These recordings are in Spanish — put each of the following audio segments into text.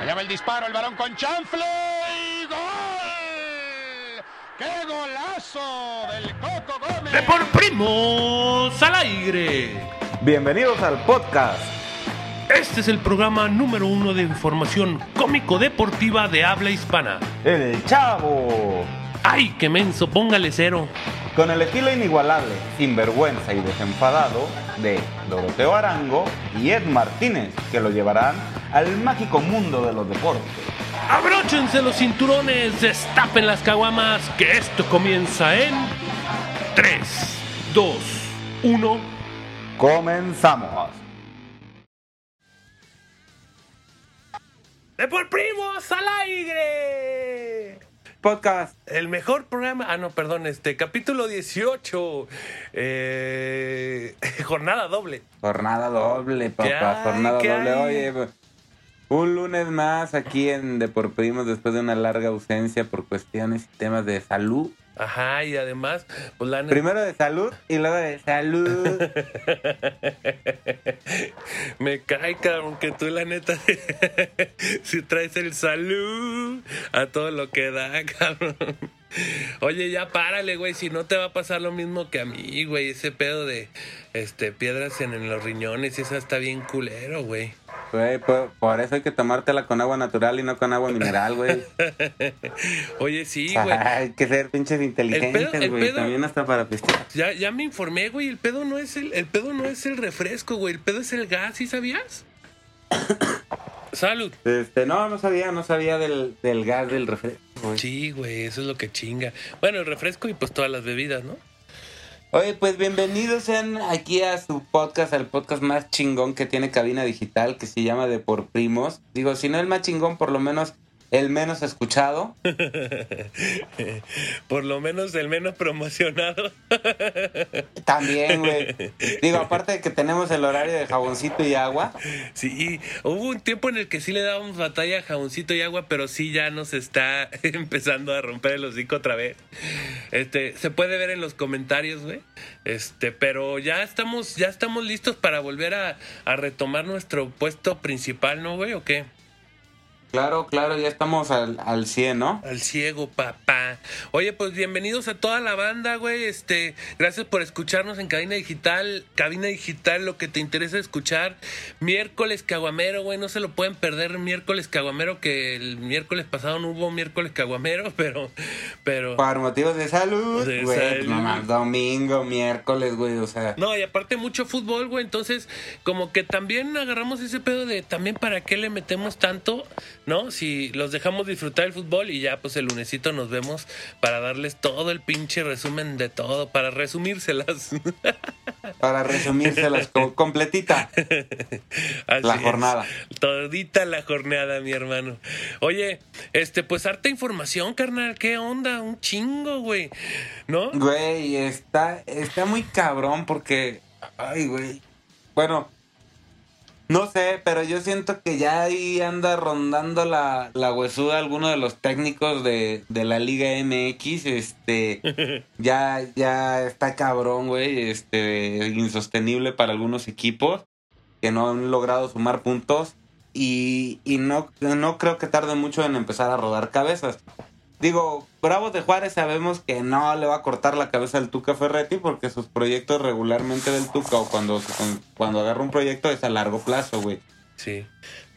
Allá va el disparo, el varón con chanfle y gol. ¡Qué golazo del Coco Gómez! De por primos al aire. Bienvenidos al podcast. Este es el programa número uno de información cómico-deportiva de habla hispana. El Chavo. ¡Ay, qué menso! Póngale cero. Con el estilo inigualable, sinvergüenza y desenfadado de Doroteo Arango y Ed Martínez, que lo llevarán al mágico mundo de los deportes. Abróchense los cinturones, destapen las caguamas, que esto comienza en 3, 2, 1. Comenzamos. ¡De por primos al aire! Podcast. El mejor programa. Ah, no, perdón, este, capítulo 18. Eh, jornada doble. Jornada doble, ¿Qué papá. Jornada ¿Qué doble. hay? Oye, un lunes más aquí en De por Primos después de una larga ausencia por cuestiones y temas de salud. Ajá, y además, pues la Primero de salud y luego de salud. Me cae, cabrón, que tú la neta si traes el salud a todo lo que da, cabrón. Oye, ya párale, güey, si no te va a pasar lo mismo que a mí, güey, ese pedo de este piedras en, en los riñones y eso está bien culero, güey. Güey, por, por eso hay que tomártela con agua natural y no con agua mineral, güey. Oye, sí, güey. hay que ser pinches inteligentes, el güey. También hasta para pistear. Ya, ya me informé, güey, el pedo no es el, el pedo no es el refresco, güey, el pedo es el gas, ¿sí sabías? Salud. Este, no, no sabía, no sabía del, del gas del refresco, güey. Sí, güey, eso es lo que chinga. Bueno, el refresco y pues todas las bebidas, ¿no? Oye, pues bienvenidos sean aquí a su podcast, al podcast más chingón que tiene cabina digital, que se llama De Por Primos. Digo, si no el más chingón, por lo menos el menos escuchado. Por lo menos el menos promocionado. También, güey. Digo, aparte de que tenemos el horario de jaboncito y agua. Sí, hubo un tiempo en el que sí le dábamos batalla a jaboncito y agua, pero sí ya nos está empezando a romper el hocico otra vez. Este, se puede ver en los comentarios, güey. Este, pero ya estamos, ya estamos listos para volver a, a retomar nuestro puesto principal, ¿no, güey? ¿O qué? Claro, claro, ya estamos al, al 100, ¿no? Al ciego, papá. Oye, pues bienvenidos a toda la banda, güey. Este, gracias por escucharnos en Cabina Digital. Cabina Digital, lo que te interesa escuchar. Miércoles Caguamero, güey. No se lo pueden perder miércoles Caguamero, que el miércoles pasado no hubo miércoles Caguamero, pero, pero. Por motivos de salud, De güey. salud. no mames, domingo, miércoles, güey, o sea. No, y aparte mucho fútbol, güey. Entonces, como que también agarramos ese pedo de también para qué le metemos tanto, ¿no? Si los dejamos disfrutar el fútbol y ya, pues el lunesito nos vemos para darles todo el pinche resumen de todo, para resumírselas. Para resumírselas co- completita. Así La es. jornada. Todita la jornada, mi hermano. Oye, este, pues harta información, carnal. ¿Qué onda? Un chingo, güey. ¿No? Güey, está, está muy cabrón porque. Ay, güey. Bueno, no sé, pero yo siento que ya ahí anda rondando la, la huesuda alguno de los técnicos de, de la Liga MX. Este. ya, ya está cabrón, güey. Este. Insostenible para algunos equipos que no han logrado sumar puntos. Y, y no, no creo que tarde mucho en empezar a rodar cabezas. Digo, Bravos de Juárez sabemos que no le va a cortar la cabeza al Tuca Ferretti porque sus proyectos regularmente del Tuca o cuando, cuando agarra un proyecto es a largo plazo, güey. Sí,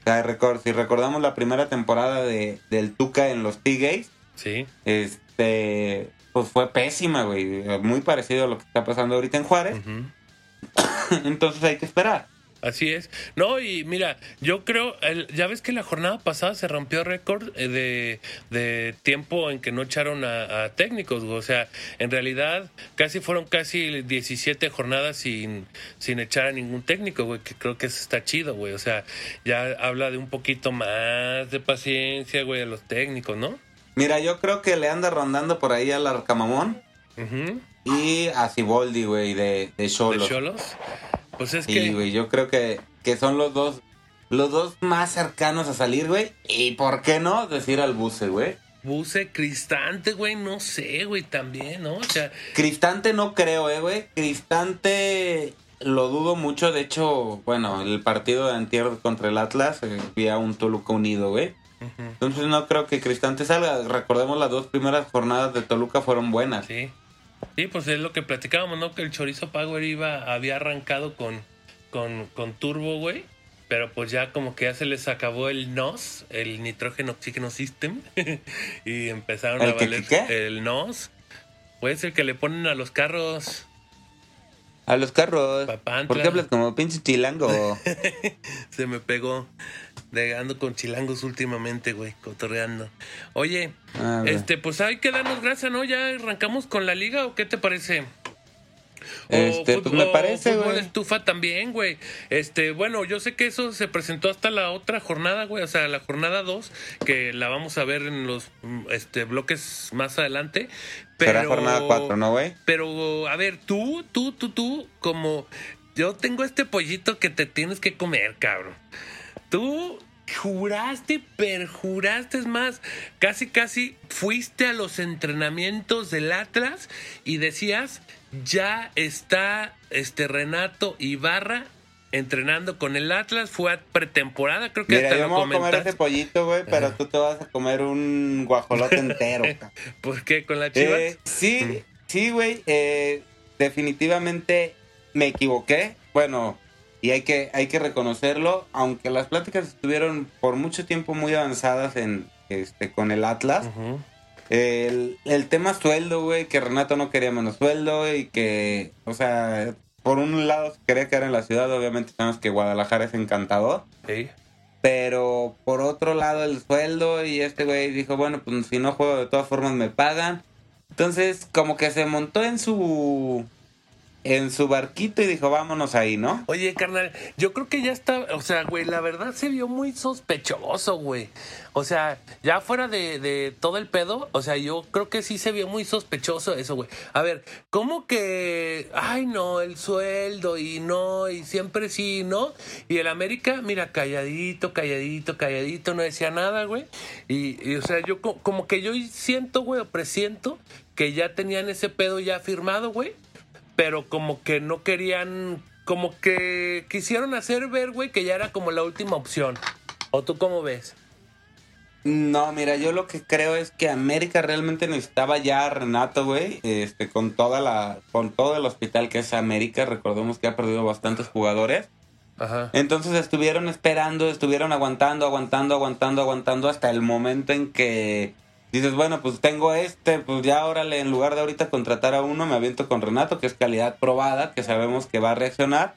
O sea, si recordamos la primera temporada de, del Tuca en los T-Gays, sí. este, pues fue pésima, güey. Muy parecido a lo que está pasando ahorita en Juárez. Entonces hay que esperar. Así es. No, y mira, yo creo, el- ya ves que la jornada pasada se rompió récord eh, de, de tiempo en que no echaron a, a técnicos, o sea, en realidad casi fueron casi 17 jornadas sin, sin echar a ningún técnico, güey, que creo que eso está chido, güey, o sea, ya habla de un poquito más de paciencia, güey, a los técnicos, ¿no? Mira, yo creo que le anda rondando por ahí al Arcamamón y a Ciboldi, güey, de, de ¿De Cholos. Pues es Sí, que... güey, yo creo que, que son los dos los dos más cercanos a salir, güey. Y por qué no decir al buce, güey. Buse, Cristante, güey, no sé, güey, también, ¿no? O sea, Cristante no creo, eh, güey. Cristante lo dudo mucho. De hecho, bueno, el partido de antier contra el Atlas eh, había un Toluca unido, güey. Entonces no creo que Cristante salga. Recordemos las dos primeras jornadas de Toluca fueron buenas. Sí. Sí, pues es lo que platicábamos, ¿no? Que el Chorizo Power iba, había arrancado con, con, con turbo, güey. Pero pues ya como que ya se les acabó el NOS, el Nitrógeno Oxígeno System. y empezaron ¿El a valer qué? el NOS. Pues el que le ponen a los carros. A los carros. Papantla. ¿Por qué hablas como pinche chilango? Se me pegó. De, ando con chilangos últimamente, güey, cotorreando. Oye, A ver. este, pues hay que darnos gracias, ¿no? ¿Ya arrancamos con la liga o qué te parece? O Este, pues me parece, fútbol estufa también, güey. Este, bueno, yo sé que eso se presentó hasta la otra jornada, güey, o sea, la jornada 2, que la vamos a ver en los mm, este bloques más adelante. Pero, Será jornada 4, ¿no, güey? Pero, a ver, tú, tú, tú, tú, como yo tengo este pollito que te tienes que comer, cabrón. Tú juraste, perjuraste, es más, casi, casi fuiste a los entrenamientos del Atlas y decías, ya está este Renato Ibarra entrenando con el Atlas, fue a pretemporada, creo que Mira, hasta yo lo a comer comentaste. ese pollito, güey, pero tú te vas a comer un guajolote entero. ¿Por qué? ¿Con la chivas? Eh, sí, sí, güey. eh, definitivamente me equivoqué. Bueno, y hay que, hay que reconocerlo. Aunque las pláticas estuvieron por mucho tiempo muy avanzadas en este con el Atlas. El, el tema sueldo, güey, que Renato no quería menos sueldo y que, o sea, por un lado se quería quedar en la ciudad, obviamente sabemos que Guadalajara es encantador. Sí. Pero por otro lado el sueldo y este güey dijo, bueno, pues si no juego de todas formas me pagan. Entonces como que se montó en su en su barquito y dijo, vámonos ahí, ¿no? Oye, carnal, yo creo que ya está, o sea, güey, la verdad se vio muy sospechoso, güey. O sea, ya fuera de, de todo el pedo, o sea, yo creo que sí se vio muy sospechoso eso, güey. A ver, ¿cómo que, ay no, el sueldo y no, y siempre sí, ¿no? Y el América, mira, calladito, calladito, calladito, no decía nada, güey. Y, y, o sea, yo co- como que yo siento, güey, o presiento que ya tenían ese pedo ya firmado, güey pero como que no querían, como que quisieron hacer ver, güey, que ya era como la última opción. ¿O tú cómo ves? No, mira, yo lo que creo es que América realmente necesitaba ya a Renato, güey, este, con toda la, con todo el hospital que es América, recordemos que ha perdido bastantes jugadores. Ajá. Entonces estuvieron esperando, estuvieron aguantando, aguantando, aguantando, aguantando hasta el momento en que dices, bueno, pues tengo este, pues ya órale, en lugar de ahorita contratar a uno, me aviento con Renato, que es calidad probada, que sabemos que va a reaccionar,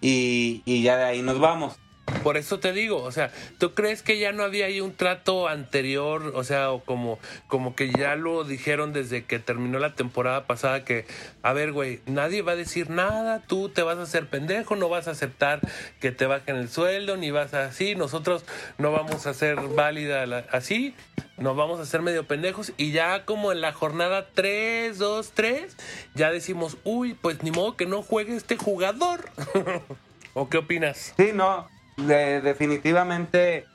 y, y ya de ahí nos vamos. Por eso te digo, o sea, ¿tú crees que ya no había ahí un trato anterior? O sea, o como, como que ya lo dijeron desde que terminó la temporada pasada que, a ver, güey, nadie va a decir nada, tú te vas a hacer pendejo, no vas a aceptar que te bajen el sueldo, ni vas a así, nosotros no vamos a hacer válida así, nos vamos a hacer medio pendejos y ya como en la jornada 3, 2, 3, ya decimos, uy, pues ni modo que no juegue este jugador. ¿O qué opinas? Sí, no, de- definitivamente,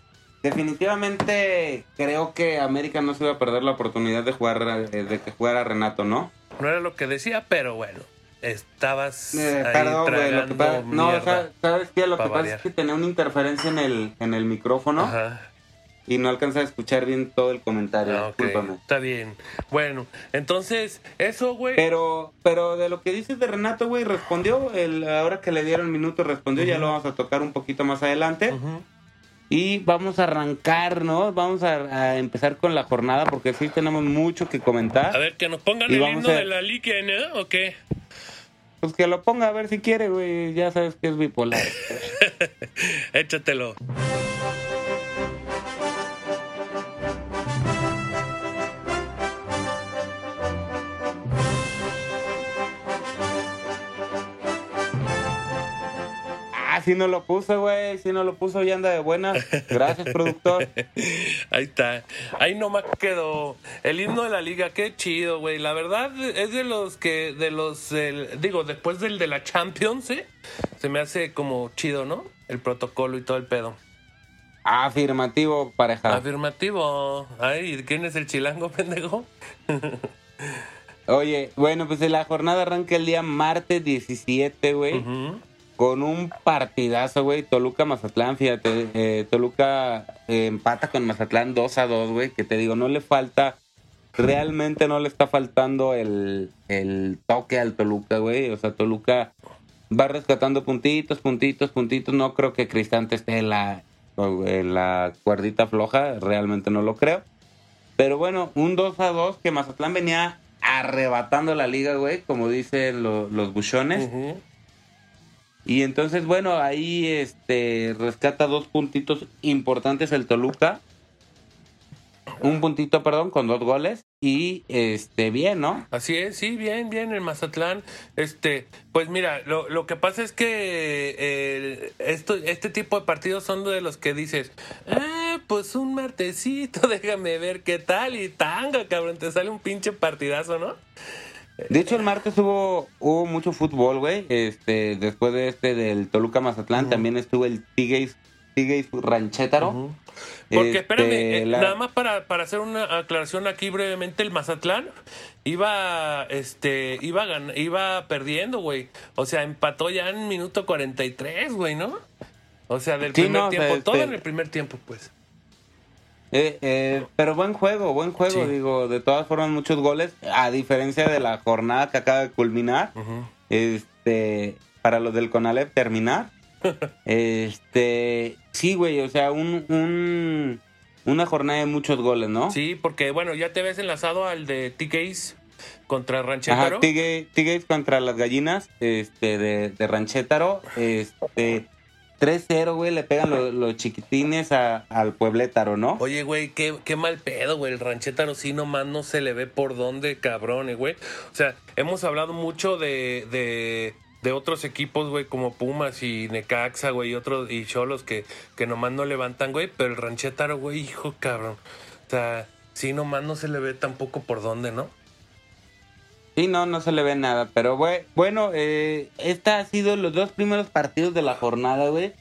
definitivamente creo que América no se iba a perder la oportunidad de jugar, eh, de que jugara Renato, ¿no? No era lo que decía, pero bueno, estabas Eh, ahí perdón, lo que pasa, no, ¿sabes qué? Lo que pasa variar. es que tenía una interferencia en el, en el micrófono Ajá. Y no alcanza a escuchar bien todo el comentario, Ah, discúlpame. Está bien. Bueno, entonces, eso, güey. Pero, pero de lo que dices de Renato, güey, respondió, el, ahora que le dieron minuto respondió, ya lo vamos a tocar un poquito más adelante. Y vamos a arrancar, ¿no? Vamos a, a empezar con la jornada porque sí tenemos mucho que comentar. A ver, que nos pongan Y el himno a- de la liga, ¿no? ¿O qué? Pues que lo ponga a ver si quiere, güey. Ya sabes que es bipolar. Échatelo. Ah, sí no lo puso, güey. Sí no lo puso y anda de buena. Gracias, productor. Ahí está. Ahí nomás quedó. El himno de la liga, qué chido, güey. La verdad es de los que, de los, el- digo, después del de la Champions, ¿eh? Se me hace como chido, ¿no? El protocolo y todo el pedo. Afirmativo, pareja. Afirmativo. Ay, ¿quién es el chilango, pendejo? Oye, bueno, pues la jornada arranca el día martes 17, güey. Ujú. Con un partidazo, güey. Toluca-Mazatlán, fíjate. eh, Toluca eh, empata con Mazatlán 2 a 2, güey. Que te digo, no le falta. Realmente no le está faltando el, toque al Toluca, güey. O sea, Toluca va rescatando puntitos, puntitos, puntitos. No creo que Cristante esté en la, en cuerdita floja. Realmente no lo creo. Pero bueno, un 2 a 2 que Mazatlán venía arrebatando la liga, güey. Como dicen lo- los buchones. Ujú. Y entonces, bueno, ahí este rescata dos puntitos importantes el Toluca. Un puntito, perdón, con dos goles. Y este, bien, ¿no? Así es, sí, bien, bien, el Mazatlán. Este, pues mira, lo, lo que pasa es que esto, este tipo de partidos son de los que dices, ah, pues un martesito, déjame ver qué tal y tanga, cabrón, te sale un pinche partidazo, ¿no? De hecho, el martes hubo, hubo mucho fútbol, güey. Este, después de este del Toluca Mazatlán, también estuvo el Tigres, Tigres Ranchétaro. Ujú. Porque Este, espérame, eh, la- nada más para, para hacer una aclaración aquí brevemente, el Mazatlán iba este iba gan- iba perdiendo, güey. O sea, empató ya en minuto 43, güey, ¿no? O sea, del Sí, primer no, o sea, tiempo, todo este- en el primer tiempo, pues. Eh, eh, pero buen juego, buen juego, Sí. digo, de todas formas muchos goles, a diferencia de la jornada que acaba de culminar, este, para los del Conalep terminar, este, sí, güey, o sea, un, un, una jornada de muchos goles, ¿no? Sí, porque bueno, ya te ves enlazado al de T-Case contra Ajá, Ranchero. Tigre- Tigres contra las gallinas, este, de, de Ranchétaro, este, 3-0, güey, le pegan lo- los chiquitines a- al Pueblétaro, ¿no? Oye, güey, qué, qué mal pedo, güey. El ranchetaro sí nomás no se le ve por dónde, cabrón, eh, güey. O sea, hemos hablado mucho de, de, de otros equipos, güey, como Pumas y Necaxa, güey, y otros, y Cholos que, que nomás no levantan, güey. Pero el ranchetaro, güey, hijo, cabrón. O sea, sí nomás no se le ve tampoco por dónde, ¿no? Sí, no, no se le ve nada. Pero bue- bueno, eh, esta ha sido los dos primeros partidos de la jornada, güey.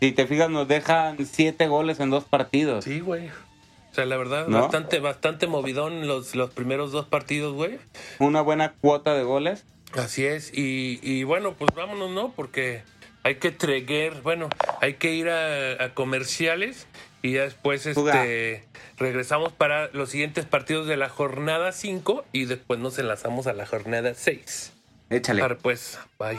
Si te fijas, nos dejan siete goles en dos partidos. Sí, güey. O sea, la verdad, ¿No? bastante, bastante movidón los, los primeros dos partidos, güey. Una buena cuota de goles. Así es, y, y bueno, pues vámonos, ¿no? Porque hay que treguer, bueno, hay que ir a, a comerciales y ya después este, regresamos para los siguientes partidos de la jornada 5 y después nos enlazamos a la jornada 6. Échale. Ahora pues, bye.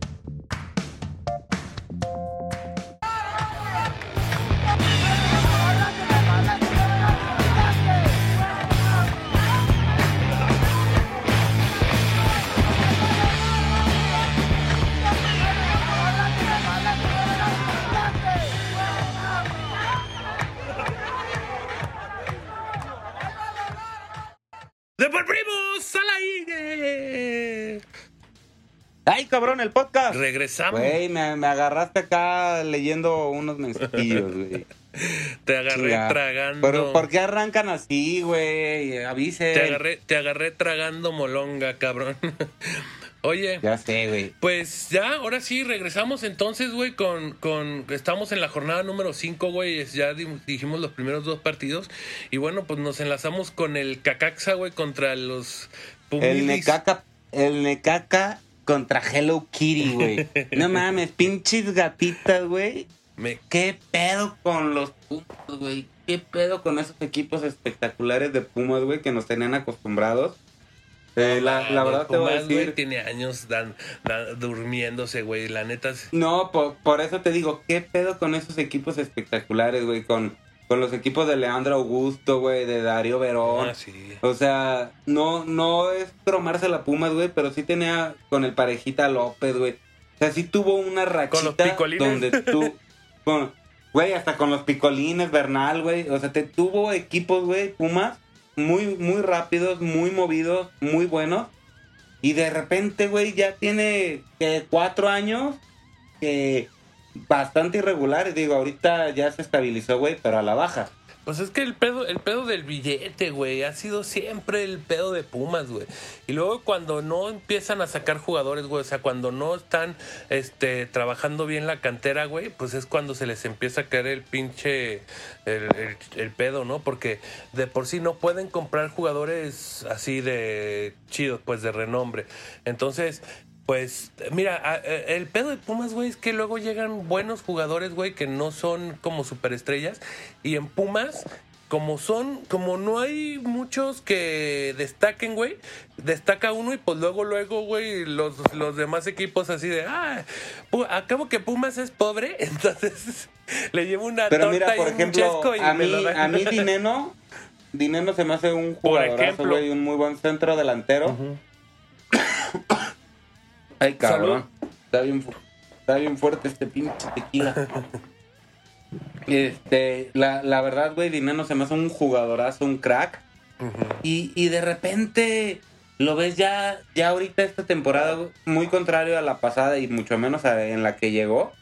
Cabrón, el podcast! Regresamos. Güey, me, me agarraste acá leyendo unos mensajillos, güey. Te agarré Chinga. tragando. Pero ¿por qué arrancan así, güey? Avise. Te agarré, te agarré tragando molonga, cabrón. Oye. Ya sé, güey. Pues ya, ahora sí, regresamos entonces, güey, con, con... Estamos en la jornada número 5, güey, ya di- dijimos los primeros dos partidos. Y bueno, pues nos enlazamos con el Cacaxa, güey, contra los El Pumilis. Necaca, el Necaca contra Hello Kitty, güey. No mames, pinches gatitas, güey. Me- ¿Qué pedo con los Pumas, güey? ¿Qué pedo con esos equipos espectaculares de Pumas, güey, que nos tenían acostumbrados? Eh, la, la verdad te voy a decir... tiene años dan- dan- durmiéndose, güey, la neta... es- No, por, por eso te digo, ¿qué pedo con esos equipos espectaculares, güey? Con, con los equipos de Leandro Augusto, güey, de Darío Verón. Ah, sí. O sea, no, no es cromarse la Pumas, güey, pero sí tenía con el parejita López, güey. O sea, sí tuvo una rachita picolines. donde tú, con, güey, hasta con los picolines, Bernal, güey. O sea, te tuvo equipos, güey, Pumas, muy, muy rápidos, muy movidos, muy buenos. Y de repente, güey, ya tiene que cuatro años que bastante irregulares. Digo, ahorita ya se estabilizó, güey, pero a la baja. Pues es que el pedo, el pedo del billete, güey, ha sido siempre el pedo de Pumas, güey. Y luego cuando no empiezan a sacar jugadores, güey, o sea, cuando no están este trabajando bien la cantera, güey, pues es cuando se les empieza a caer el pinche el, el- pedo, ¿no? Porque de por sí no pueden comprar jugadores así de chidos, pues de renombre. Entonces, pues, mira, el pedo de Pumas, güey, es que luego llegan buenos jugadores, güey, que no son como superestrellas. Y en Pumas, como son, como no hay muchos que destaquen, güey, destaca uno y pues luego, luego, güey, los, los demás equipos así de, ah, acabo que Pumas es pobre, entonces le llevo una Pero torta mira, y por un ejemplo, chesco y a me mí, lo a mí Dineno, Dineno se me hace un jugadorazo, güey, un muy buen centro delantero. Ay, cabrón. Está bien, está bien fuerte este pinche tequila. Este, la, la verdad, güey, Dineno se me hace un jugadorazo, un crack. Y, y de repente lo ves ya, ya ahorita esta temporada, muy contrario a la pasada y mucho menos a- en la que llegó.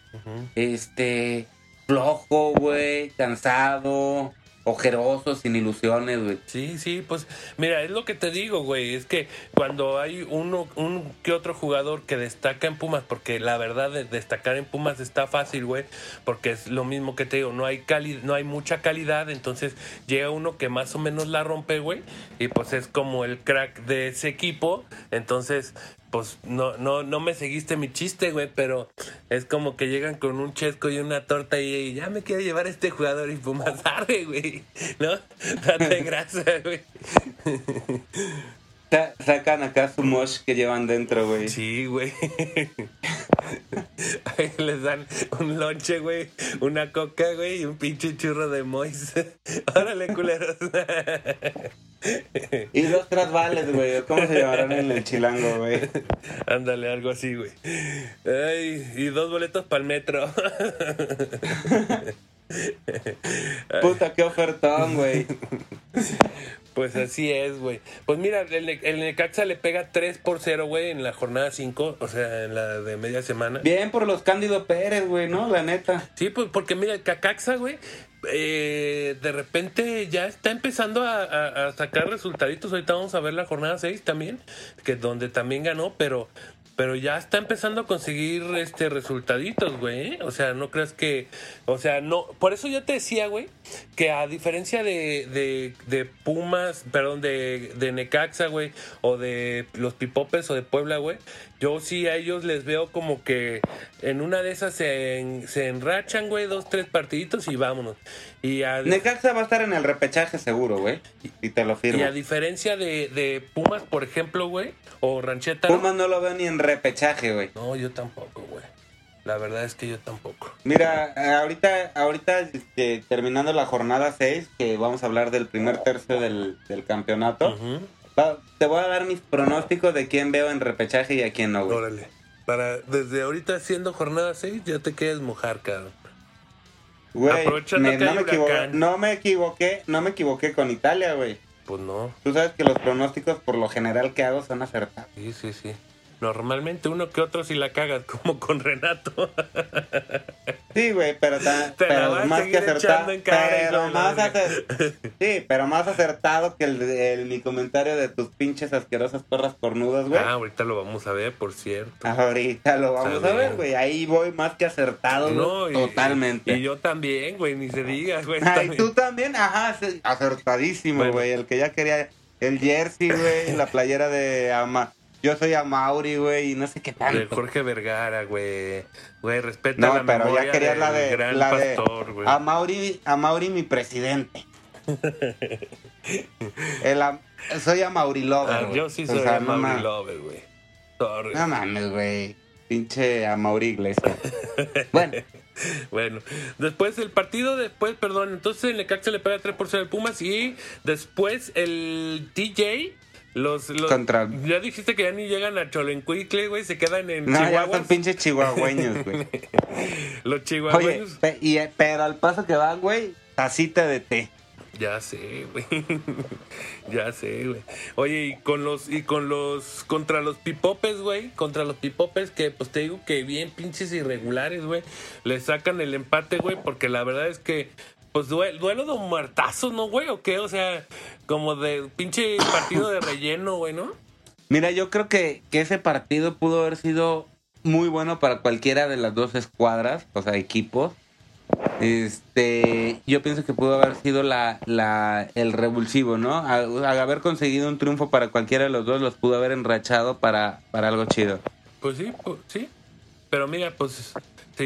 Este, flojo, güey, cansado, ojeroso, sin ilusiones, güey. Sí, sí, pues mira, es lo que te digo, güey, es que cuando hay uno, un que otro jugador que destaca en Pumas, porque la verdad de destacar en Pumas está fácil, güey, porque es lo mismo que te digo, no hay cali no hay mucha calidad, entonces llega uno que más o menos la rompe, güey, y pues es como el crack de ese equipo, entonces pues no, no, no me seguiste mi chiste, güey, pero es como que llegan con un chesco y una torta y, y ya me quiero llevar a este jugador y Pumas arre, güey, ¿no? Date grasa, güey. Sa- sacan acá su mosh que llevan dentro, güey. Sí, güey. Ahí les dan un lonche, güey, una coca, güey, y un pinche churro de mois. Órale, culeros. Y dos trasvales, güey. ¿Cómo se llamarán en el chilango, güey? Ándale, algo así, güey. Ay, y dos boletos para el metro. Puta, qué ofertón, güey. Pues así es, güey. Pues mira, el, el Necaxa le pega 3 por 0, güey, en la jornada 5, o sea, en la de media semana. Bien por los Cándido Pérez, güey, ¿no? La neta. Sí, pues porque mira, el Cacaxa, güey, eh, de repente ya está empezando a, sacar resultaditos. Ahorita vamos a ver la jornada 6 también, que donde también ganó, pero pero ya está empezando a conseguir este resultaditos, güey. ¿eh? O sea, no creas que, o sea, no, por eso yo te decía, güey, que a diferencia de, de, de Pumas, perdón, de, de Necaxa, güey, o de los Pipopes o de Puebla, güey, yo sí a ellos les veo como que en una de esas se, en- se enrachan, güey, dos, tres partiditos y vámonos. Y a, Necaxa va a estar en el repechaje seguro, güey. Y te lo y firmo. a diferencia de, de Pumas, por ejemplo, güey, o Rancheta. Pumas no lo veo ni en repechaje, güey. No, yo tampoco, güey. La verdad es que yo tampoco. Mira, ahorita, ahorita este, terminando la jornada 6, que vamos a hablar del primer tercio del, del campeonato, va- te voy a dar mis pronósticos de quién veo en repechaje y a quién no, güey. Órale. Para, desde ahorita siendo jornada 6, ya te quieres mojar, cabrón. Güey, me- no, me equivoqué, no me equivoqué, no me equivoqué con Italia, güey. Pues no. Tú sabes que los pronósticos por lo general que hago son acertados. Sí, sí, sí. Normalmente uno que otro si la cagas, como con Renato. Sí, güey, pero, ta- pero más que acertado. Pero más acer- Sí, pero más acertado que el, el- mi comentario de tus pinches asquerosas perras cornudas, güey. Ah, ahorita lo vamos a ver, por cierto. Ahorita lo vamos a ver, güey. Ahí voy más que acertado, No, y- Totalmente. Y, yo también, güey, ni se diga, güey. Ay, también. tú también, ajá, acertadísimo, Bueno. güey. El que ya quería el jersey, güey, la playera de Ama. Yo soy Amauri, güey, y no sé qué tanto. Jorge Vergara, güey. Güey, respeta No, la pero memoria ya querías del la de gran la pastor, güey. Amauri, Amauri mi presidente. El soy Amauri Lover, Ah, yo sí O soy sea, no Mauri ma- Lover, güey. No mames, güey. Pinche Amauri Iglesias. bueno, bueno, después el partido, después, perdón, entonces el Necaxa le pega 3 por 0 al Pumas y después el DJ los, los Contra- ya dijiste que ya ni llegan a Cholencuicle, güey, se quedan en No, ya Chihuahua. son pinches chihuahueños, güey. Los Oye, chihuahueños. pe- y, eh, pero al paso que van, güey, tacita de té. Ya sé, güey. ya sé, güey. Oye, y con los y con los contra los pipopes, güey, contra los pipopes que pues te digo que bien pinches irregulares, güey, le sacan el empate, güey, porque la verdad es que pues due- duelo de muertazos, ¿no, güey? ¿O qué? O sea, como de pinche partido de relleno, güey, ¿no? Mira, yo creo que, que ese partido pudo haber sido muy bueno para cualquiera de las dos escuadras, o sea, equipos. Este, yo pienso que pudo haber sido la, la, el revulsivo, ¿no? Al, al haber conseguido un triunfo para cualquiera de los dos, los pudo haber enrachado para, para algo chido. Pues sí, pues, sí. Pero mira, pues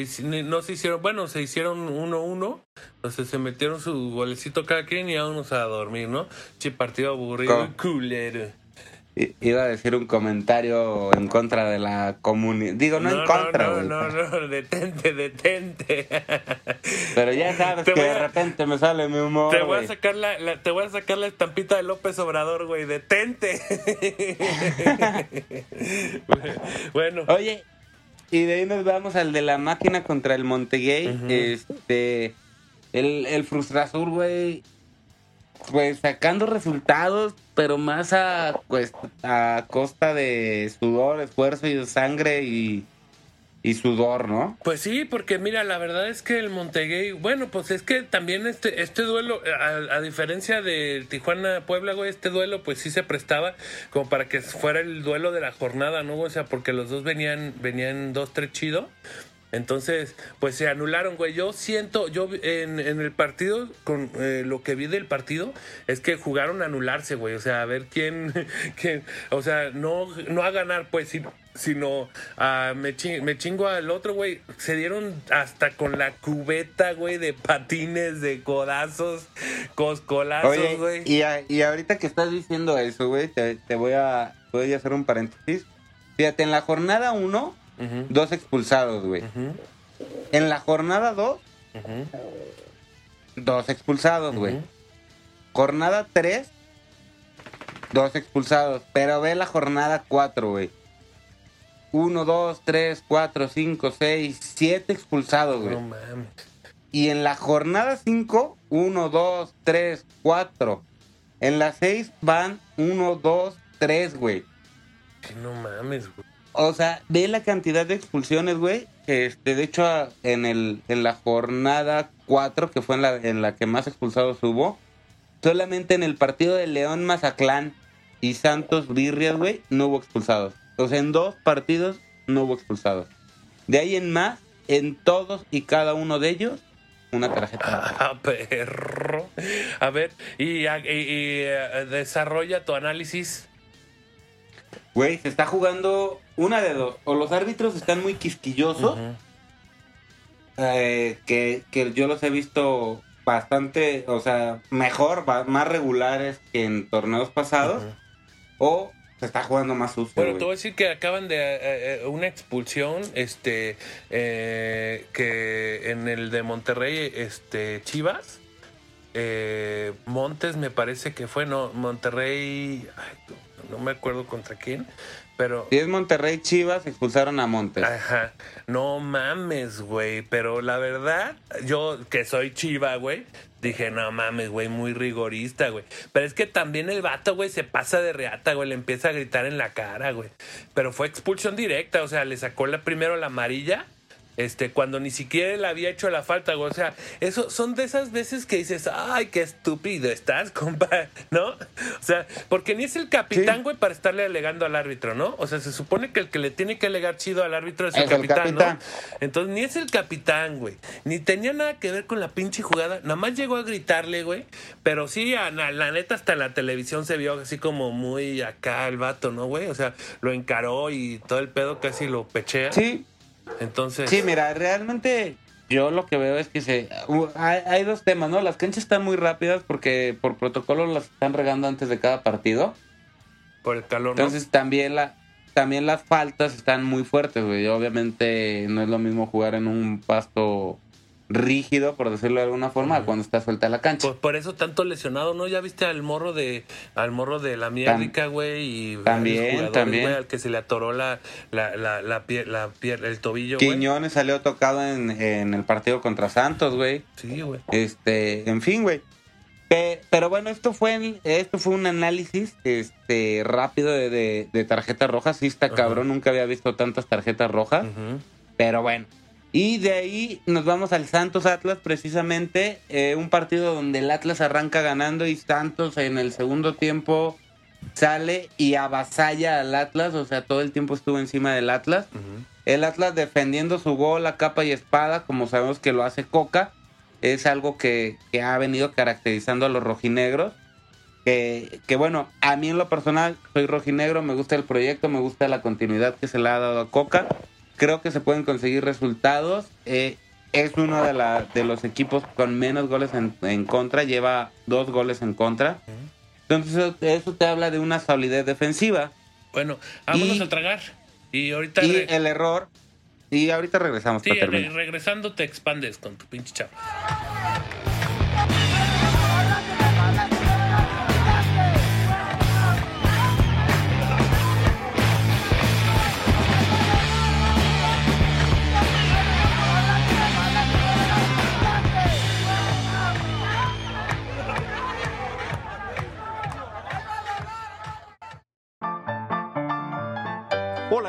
se no se hicieron, bueno, se hicieron 1-1, entonces se metieron su golecito cada quien y vámonos a dormir, ¿no? Che, partido aburrido y Co- culero. I- Iba a decir un comentario en contra de la comunidad. Digo, no, en contra, no, güey. no, no, detente, detente. Pero ya sabes Te que de repente me sale mi humor. Te voy a sacar la, la- te voy a sacar la estampita de López Obrador, güey, detente. bueno, Oye, y de ahí nos vamos al de la máquina contra el Montegay. Ujú. Este. El, el Frustrasur, güey. Pues sacando resultados, pero más a, pues, a costa de sudor, esfuerzo y sangre y, y sudor, ¿no? Pues sí, porque mira, la verdad es que el Montegay, bueno, pues es que también este este duelo, a, diferencia de Tijuana-Puebla, güey, este duelo pues sí se prestaba como para que fuera el duelo de la jornada, ¿no? O sea, porque los dos venían venían dos, tres chido. Entonces, pues se anularon, güey. Yo siento, yo en, en el partido, con eh, lo que vi del partido, es que jugaron a anularse, güey. O sea, a ver quién, quién o sea, no, no a ganar, pues, si- sino a me, chi- me chingo al otro, güey. Se dieron hasta con la cubeta, güey, de patines, de codazos, coscolazos, Oye, güey. y, a- y ahorita que estás diciendo eso, güey, te, te voy a voy a hacer un paréntesis. Fíjate, en la jornada 1, Ujú, dos expulsados, güey. ujú, En la jornada 2, ujú, dos expulsados, güey. Jornada 3, dos expulsados. Pero ve la jornada 4, güey. 1, 2, 3, 4, 5, 6, 7 expulsados, güey. No mames. Y en la jornada 5, 1, 2, 3, 4. En la 6 van 1, 2, 3, güey. Que no mames, güey. O sea, ve la cantidad de expulsiones, güey. Este, de hecho, en, el, en la jornada 4, que fue en la, en la que más expulsados hubo, solamente en el partido de León Mazatlán y Santos Birrias, güey, no hubo expulsados. O sea, en dos partidos no hubo expulsados. De ahí en más, en todos y cada uno de ellos, una tarjeta. Ah, perro. A ver, y, y- y, eh, desarrolla tu análisis. Güey, se está jugando una de dos. O los árbitros están muy quisquillosos, eh, que, que yo los he visto bastante, o sea, mejor, más regulares que en torneos pasados, o se está jugando más sucio. Bueno, güey. te voy a decir que acaban de eh, eh, una expulsión, este, eh, que en el de Monterrey, este, Chivas, eh, Montes me parece que fue, no, Monterrey, ay, no, me acuerdo contra quién, pero Si es Monterrey Chivas, expulsaron a Montes. Ajá. No mames, güey. Pero la verdad, yo que soy chiva, güey, dije, no mames, güey, muy rigorista, güey. Pero es que también el vato, güey, se pasa de reata, güey, le empieza a gritar en la cara, güey. Pero fue expulsión directa, o sea, le sacó la, primero la amarilla. Este, cuando ni siquiera le había hecho la falta, güey. O sea, eso son de esas veces que dices, ay, qué estúpido estás, compa, ¿no? O sea, porque ni es el capitán, Sí. güey, para estarle alegando al árbitro, ¿no? O sea, se supone que el que le tiene que alegar chido al árbitro es el Es el capitán, capitán. ¿no? Entonces, ni es el capitán, güey. Ni tenía nada que ver con la pinche jugada. Nada más llegó a gritarle, güey. Pero sí, a- la, la neta, hasta en la televisión se vio así como muy acá el vato, ¿no, güey? O sea, lo encaró y todo el pedo casi lo pechea. Sí, Entonces, sí, mira, realmente yo lo que veo es que se hay, hay dos temas, ¿no? Las canchas están muy rápidas porque por protocolo las están regando antes de cada partido. por el calor, ¿no? Entonces también la también las faltas están muy fuertes, güey. Obviamente no es lo mismo jugar en un pasto rígido, por decirlo de alguna forma, cuando está suelta la cancha. Pues por eso tanto lesionado, ¿no? Ya viste al morro de al morro de la mierdica, güey, y también, también. al que se le atoró la la la la, la pier- el tobillo, güey. Quiñones salió tocado en, en el partido contra Santos, güey. Sí, güey. Este, en fin, güey. Pe- Pero bueno, esto fue esto fue un análisis este rápido de, de, de tarjetas rojas. Sí está cabrón, nunca había visto tantas tarjetas rojas. Pero bueno. Y de ahí nos vamos al Santos Atlas, precisamente. eh, un partido donde el Atlas arranca ganando y Santos en el segundo tiempo sale y avasalla al Atlas. O sea, todo el tiempo estuvo encima del Atlas. El Atlas defendiendo su gol a capa y espada, como sabemos que lo hace Coca, es algo que, que ha venido caracterizando a los rojinegros. Que, que bueno, a mí en lo personal soy rojinegro, me gusta el proyecto, me gusta la continuidad que se le ha dado a Coca. Creo que se pueden conseguir resultados. eh, es uno de, la, de los equipos con menos goles en, en contra, lleva dos goles en contra. Entonces eso, eso te habla de una solidez defensiva. Bueno, vámonos Y- a tragar. Y ahorita Y el error, y ahorita regresamos sí, para terminar. regresando te expandes con tu pinche chavo.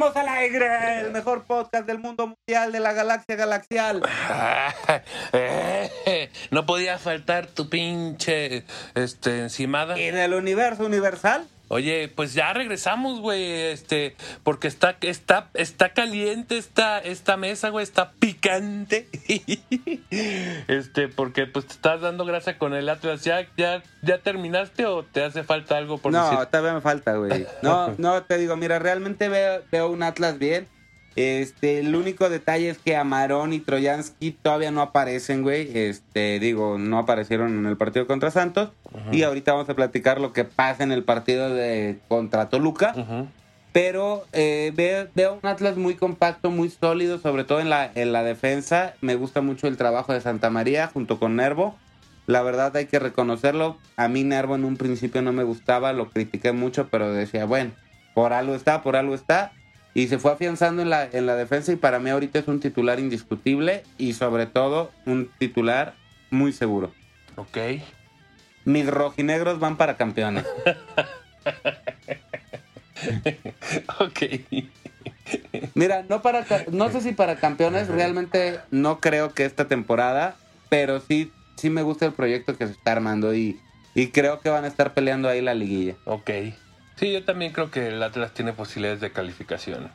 Primos al aire, el mejor podcast del mundo mundial de la galaxia galaxial. Eh, no podía faltar tu pinche este encimada. Y del universo universal. Oye, pues ya regresamos, güey, este, porque está, está, está caliente esta, esta mesa, güey, está picante. Este, porque pues te estás dando grasa con el Atlas. ¿Ya, ya, ya terminaste o te hace falta algo por no, decir? todavía me falta, güey. No, no, te digo, mira, realmente veo, veo un Atlas bien. Este, el único detalle es que Amarón y Troyansky todavía no aparecen, güey. Este, digo, no aparecieron en el partido contra Santos. Y ahorita vamos a platicar lo que pasa en el partido de contra Toluca. Pero eh, veo, veo un Atlas muy compacto, muy sólido, sobre todo en la, en la defensa. Me gusta mucho el trabajo de Santa María junto con Nervo. La verdad hay que reconocerlo. A mí Nervo en un principio no me gustaba, lo critiqué mucho, pero decía, bueno, por algo está, por algo está. Y se fue afianzando en la, en la defensa y para mí ahorita es un titular indiscutible y sobre todo un titular muy seguro. Ok. Mis rojinegros van para campeones. Ok. Mira, no para no sé si para campeones, realmente no creo que esta temporada, pero sí, sí me gusta el proyecto que se está armando y, y creo que van a estar peleando ahí la liguilla. Ok. Sí, yo también creo que el Atlas tiene posibilidades de calificación.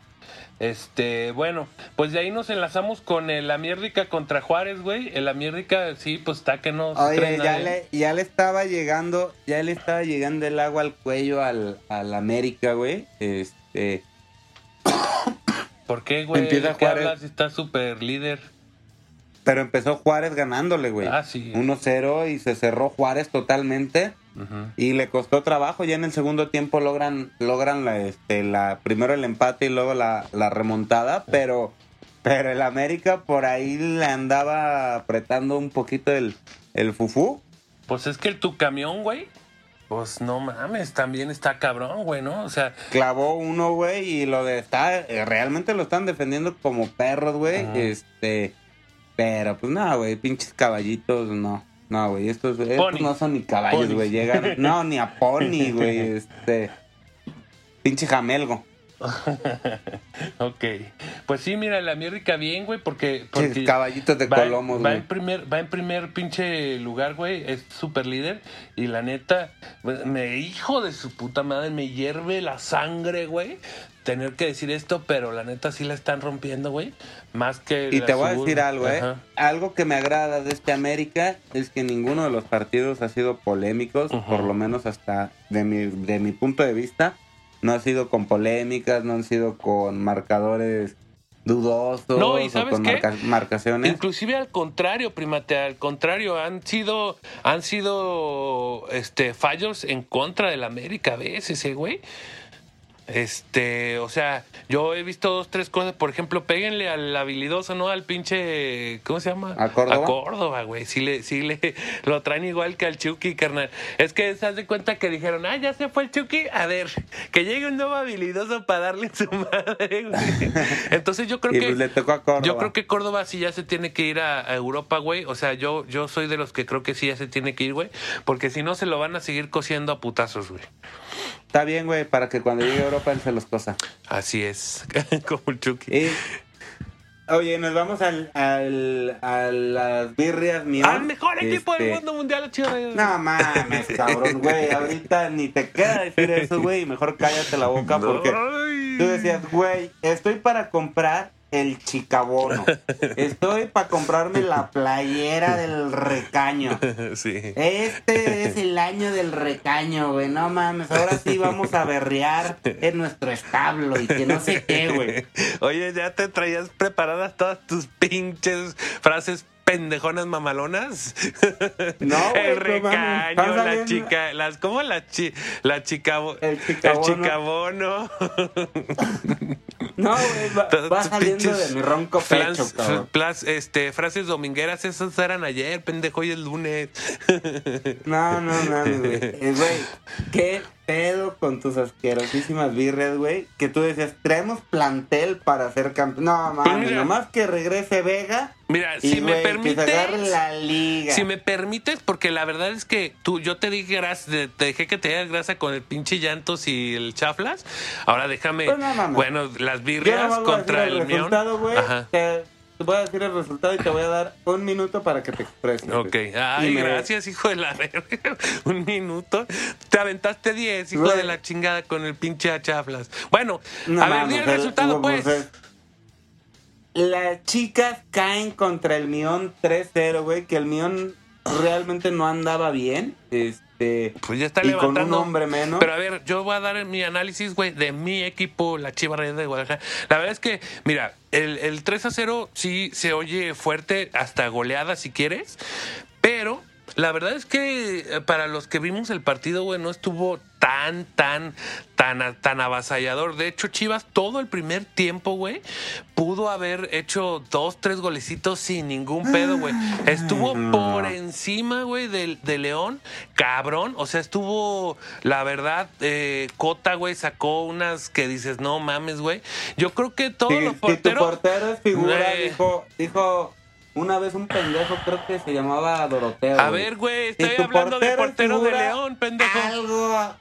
Este, bueno, pues de ahí nos enlazamos con el América contra Juárez, güey. El América, sí, pues está que no Oye, ya le, ya le estaba llegando, ya le estaba llegando el agua al cuello al, al América, güey. Este, ¿Por qué, güey? Empieza ¿De qué Juárez. hablas? Está súper líder. Pero empezó Juárez ganándole, güey. Ah, sí. 1-0 y se cerró Juárez totalmente. Y le costó trabajo, ya en el segundo tiempo logran, logran la, este, la, primero el empate y luego la, la remontada, pero, pero el América por ahí le andaba apretando un poquito el, el fufú. Pues es que el tu camión, güey. Pues no mames, también está cabrón, güey, ¿no? O sea, Clavó uno, güey, y lo de está, realmente lo están defendiendo como perros, güey. Este, pero pues nada, güey, pinches caballitos, no. No, güey, estos, estos no son ni caballos, güey. Llegan. No, ni a pony, güey. Este. Pinche jamelgo. Ok. Pues sí, mira, la América bien, güey, porque... porque Pinches caballitos de va, colomos, va güey. en primer Va en primer pinche lugar, güey. Es super líder. Y la neta, me hijo de su puta madre, me hierve la sangre, güey. Tener que decir esto, pero la neta sí la están rompiendo, güey. Más que... Y te voy a decir algo, ¿eh? Algo que me agrada de este América es que ninguno de los partidos ha sido polémicos, por lo menos hasta de mi, de mi punto de vista. No ha sido con polémicas, no han sido con marcadores dudosos No, ¿y o sabes con qué? marca- marcaciones. Inclusive al contrario, primate, al contrario, han sido, han sido este fallos en contra del América a veces, eh, güey. Este, o sea, yo he visto dos, tres cosas. Por ejemplo, péguenle al habilidoso, ¿no? Al pinche. ¿Cómo se llama? ¿A Córdoba? A Córdoba, güey. Sí le, sí le lo traen igual que al Chucky, carnal. Es que se haz de cuenta que dijeron, ah, ya se fue el Chucky. A ver, que llegue un nuevo habilidoso para darle su madre, güey. Entonces yo creo y que. pues le tocó a Córdoba. Yo creo que Córdoba sí ya se tiene que ir a, a Europa, güey. O sea, yo, yo soy de los que creo que sí ya se tiene que ir, güey. Porque si no, se lo van a seguir cosiendo a putazos, güey. Está bien, güey, para que cuando llegue a Europa él se los cosa. Así es, como el Chucky. Y, oye, nos vamos al, al, a las birrias mías. ¡Al mejor equipo del Este, mundo mundial, chido! No mames, cabrón, güey. Ahorita ni te queda decir eso, güey. Mejor cállate la boca porque Ay. tú decías, güey, estoy para comprar el chicabono. Estoy para comprarme la playera del recaño. Sí. Este es el año del recaño, güey. No mames, ahora sí vamos a berrear en nuestro establo y que no sé qué, güey. Oye, ¿ya te traías preparadas todas tus pinches frases pendejonas mamalonas? No, güey, El mames. recaño, la chica, las, ¿cómo la chi, la chica, El chicabono. No, güey, va, va saliendo de mi ronco pecho, cabrón. plas- este, frases domingueras, esas eran ayer, pendejo, hoy es lunes. No, no, no, güey. Eh, Güey, qué pedo con tus asquerosísimas birrias, güey. Que tú decías, traemos plantel para ser campeón. No, mames, Pues mira. nomás que regrese Vega. Mira, y, si me permites, la liga. si me permites, porque la verdad es que tú, yo te dije grasa, te dejé que te dieras grasa con el pinche llantos y el chaflas. Ahora déjame, Pues no mames. bueno, las birrias contra el, el mión. Te, voy a decir el resultado y te voy a dar un minuto para que te expreses. Ok, ay, me- gracias, hijo de la verga. Un minuto. Te aventaste 10, hijo de la chingada, con el pinche chaflas. Bueno, No a ver, di el resultado, pues. pues, Las chicas caen contra el Mion 3-0, güey, que el Mion realmente no andaba bien. Este, Pues ya está y con un levantando. hombre menos. Pero a ver, yo voy a dar mi análisis, güey, de mi equipo, la Chiva Reyes de Guadalajara. La verdad es que, mira, el, el 3 a 0 sí se oye fuerte, hasta goleada si quieres. Pero la verdad es que eh, para los que vimos el partido, güey, no estuvo tan, tan, tan, tan avasallador. De hecho, Chivas todo el primer tiempo, güey, pudo haber hecho dos, tres golecitos sin ningún pedo, güey. Estuvo por encima, güey, del de León, cabrón. O sea, estuvo, la verdad, eh, Cota, güey, sacó unas que dices, no mames, güey. Yo creo que todos los si tu porteros... portero es figura, Eh. dijo, dijo una vez un pendejo, creo que se llamaba Doroteo. A ver, güey, Si estoy tu hablando de portero es portero de León, pendejo. Algo,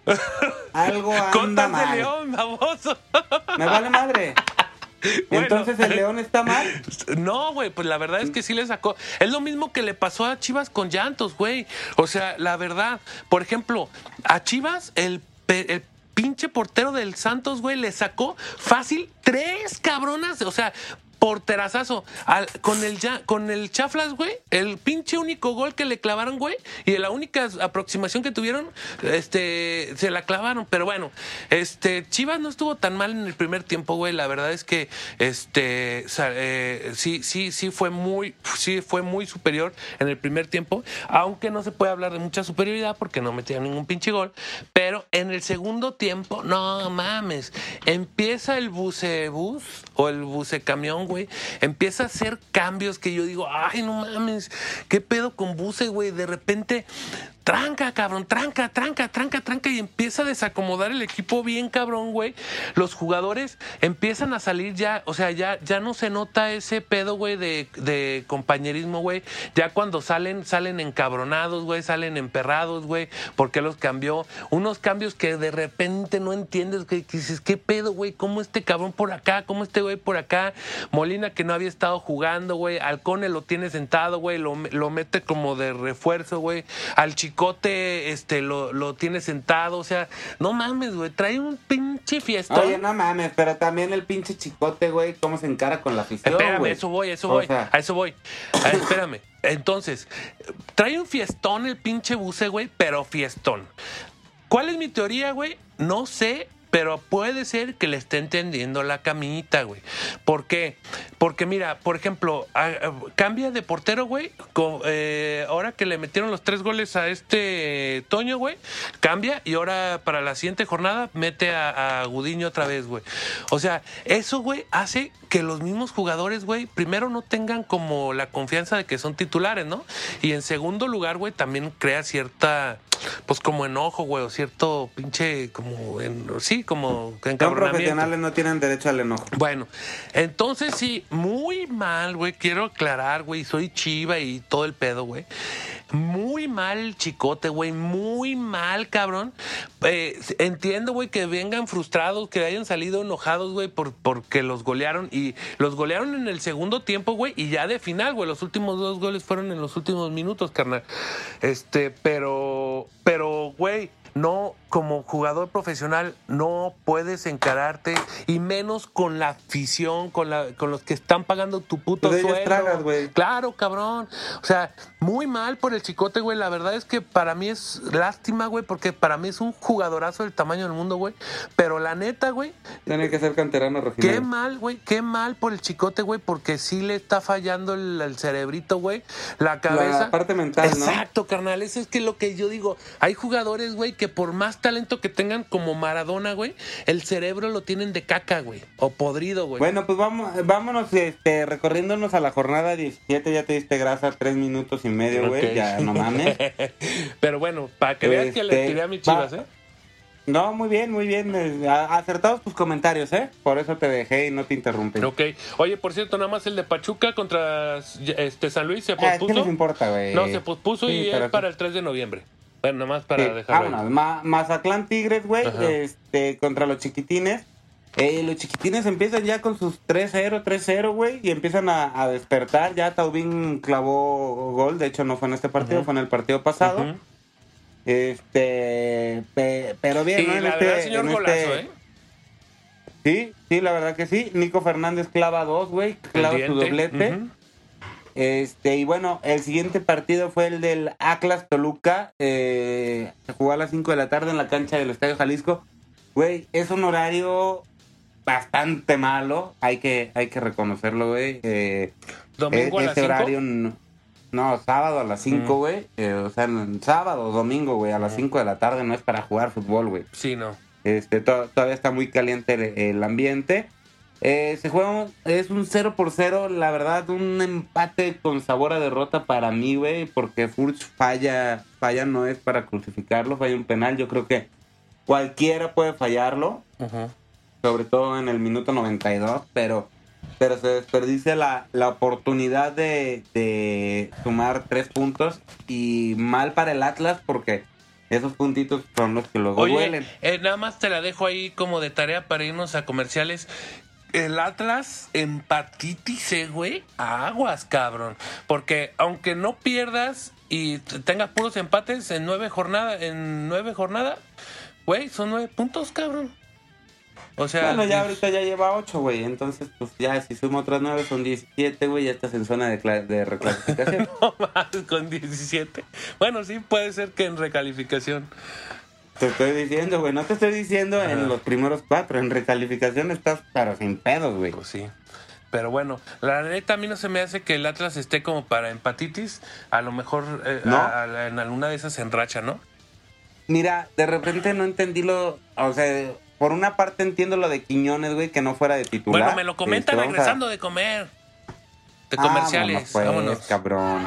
algo anda Cotas de. León, baboso. Me vale madre. Bueno. Entonces el León está mal. No, güey, pues la verdad es que sí le sacó. Es lo mismo que le pasó a Chivas con llantos, güey. O sea, la verdad, por ejemplo, a Chivas, el, el pinche portero del Santos, güey, le sacó fácil tres cabronas. O sea, porterazazo. Al- con el con el Chaflas, güey, el pinche único gol que le clavaron, güey, y la única aproximación que tuvieron, este, se la clavaron. Pero bueno, este, Chivas no estuvo tan mal en el primer tiempo, güey. La verdad es que, este, eh, sí, sí, sí fue muy, sí fue muy superior en el primer tiempo, aunque no se puede hablar de mucha superioridad porque no metieron ningún pinche gol. Pero en el segundo tiempo, no mames, empieza el bucebús o el bucecamión, güey, empieza a hacer cambios que yo digo, ay, no mames, qué pedo con buce, güey, de repente tranca, cabrón, tranca, tranca, tranca, tranca, y empieza a desacomodar el equipo bien, cabrón, güey. Los jugadores empiezan a salir ya, o sea, ya, ya no se nota ese pedo, güey, de, compañerismo, güey. Ya cuando salen, salen encabronados, güey, salen emperrados, güey, porque los cambió. Unos cambios que de repente no entiendes, que dices, ¿qué pedo, güey? ¿Cómo este cabrón por acá? ¿Cómo este güey por acá? Molina que no había estado jugando, güey. Alcone lo tiene sentado, güey, lo, lo mete como de refuerzo, güey. Al chicote, este, lo, lo tiene sentado, o sea, no mames, güey, trae un pinche fiesta. Oye, no mames, pero también el pinche chicote, güey, cómo se encara con la afición, Espérame, güey. eso voy, eso O voy, sea- a eso voy. A- espérame. Entonces, trae un fiestón el pinche buce, güey, pero fiestón. ¿Cuál es mi teoría, güey? No sé, pero puede ser que le esté entendiendo la camita, güey. ¿Por qué? Porque mira, por ejemplo, cambia de portero, güey. co- eh, ahora que le metieron los tres goles a este Toño, güey, cambia y ahora para la siguiente jornada mete a, a Gudiño otra vez, güey. O sea, eso, güey, hace que los mismos jugadores, güey, primero no tengan como la confianza de que son titulares, ¿no? Y en segundo lugar, güey, también crea cierta, pues como enojo, güey, o cierto pinche, como, en- sí, como encabronamiento. profesionales, no tienen derecho al enojo. Bueno, entonces sí, muy mal, güey. Quiero aclarar, güey. Soy chiva y todo el pedo, güey. Muy mal chicote, güey. Muy mal, cabrón. Eh, entiendo, güey, que vengan frustrados, que hayan salido enojados, güey, por, porque los golearon. Y los golearon en el segundo tiempo, güey. Y ya de final, güey. Los últimos dos goles fueron en los últimos minutos, carnal. Este, pero, pero, güey. No, como jugador profesional, no puedes encararte y menos con la afición, con, la, con los que están pagando tu puto Pues de ellos sueldo. tragas, güey. Claro, cabrón. O sea, muy mal por el chicote, güey. La verdad es que para mí es lástima, güey, porque para mí es un jugadorazo del tamaño del mundo, güey. Pero la neta, güey, Tiene que ser canterano Qué rojinegro. mal, güey, qué mal por el chicote, güey, porque sí le está fallando el, el cerebrito, güey, la cabeza. parte mental, ¿no? Exacto, carnal, eso es que lo que yo digo. Hay jugadores, güey, que por más talento que tengan como Maradona, güey, el cerebro lo tienen de caca, güey, o podrido, güey. Bueno, pues vamos, vámonos este, recorriéndonos a la jornada 17. Ya te diste grasa tres minutos y medio, güey. Ya, no mames. Pero bueno, para que veas que le Este, tiré a mis va. chivas, ¿eh? No, muy bien, muy bien. eh, Acertados tus comentarios, ¿eh? Por eso te dejé y no te interrumpí. Ok. Oye, por cierto, nada más el de Pachuca contra este San Luis se Ah, ¿Qué pospuso. nos importa, güey? no, se pospuso Sí, y es para el 3 de noviembre. Bueno, nada más para Sí, dejarlo ahí. vámonos. Ma- Mazatlán Tigres, güey, este, contra los chiquitines. Eh, los chiquitines empiezan ya con sus 3-0, 3-0, güey, y empiezan a, a despertar. Ya Taubín clavó gol, de hecho no fue en este partido, fue en el partido pasado. Este, pe- pero bien, Y ¿no? En la este- verdad, señor en golazo, este- ¿eh? Sí, sí, la verdad que sí. Nico Fernández clava dos, güey, clava su doblete. Este, y bueno, el siguiente partido fue el del Atlas Toluca. Eh, se jugó a las 5 de la tarde en la cancha del Estadio Jalisco. Güey, es un horario bastante malo. Hay que, hay que reconocerlo, güey. Eh, Domingo e- a las ese 5. horario no, no, sábado a las 5, Mm. güey. Eh, o sea, en- sábado o domingo, güey, a las Mm. 5 de la tarde no es para jugar fútbol, güey. Sí, no. Este, to- todavía está muy caliente el, el ambiente. Eh, se juega, un- es un 0 por 0, la verdad, un empate con sabor a derrota para mí, güey, porque Furch falla, falla no es para crucificarlo, falla un penal, yo creo que cualquiera puede fallarlo, Ujú. sobre todo en el minuto 92, pero, pero se desperdicia la, la oportunidad de, de sumar tres puntos y mal para el Atlas porque esos puntitos son los que luego Oye, duelen. eh, nada más te la dejo ahí como de tarea para irnos a comerciales. El Atlas empatitis, güey. Aguas, cabrón. Porque aunque no pierdas y tengas puros empates en nueve jornadas, en nueve jornadas, güey, son nueve puntos, cabrón. O sea, Bueno, ya ahorita ya lleva 8, güey. Entonces, pues ya si sumo otras 9 son 17, güey. Ya estás en zona de, de reclasificación. no más con 17. Bueno, sí, puede ser que en recalificación. Te estoy diciendo, güey. No te estoy diciendo Ajá. en los primeros cuatro. En recalificación estás, pero sin pedos, güey. Pues sí. Pero bueno, la neta a mí no se me hace que el Atlas esté como para empatitis. A lo mejor eh, ¿No? a- a- en alguna de esas se enracha, ¿no? Mira, de repente no entendí lo. O sea, por una parte entiendo lo de Quiñones, güey, que no fuera de titular. Bueno, me lo comentan Este, a- regresando de comer. De Vámonos, comerciales. pues, Vámonos. cabrón.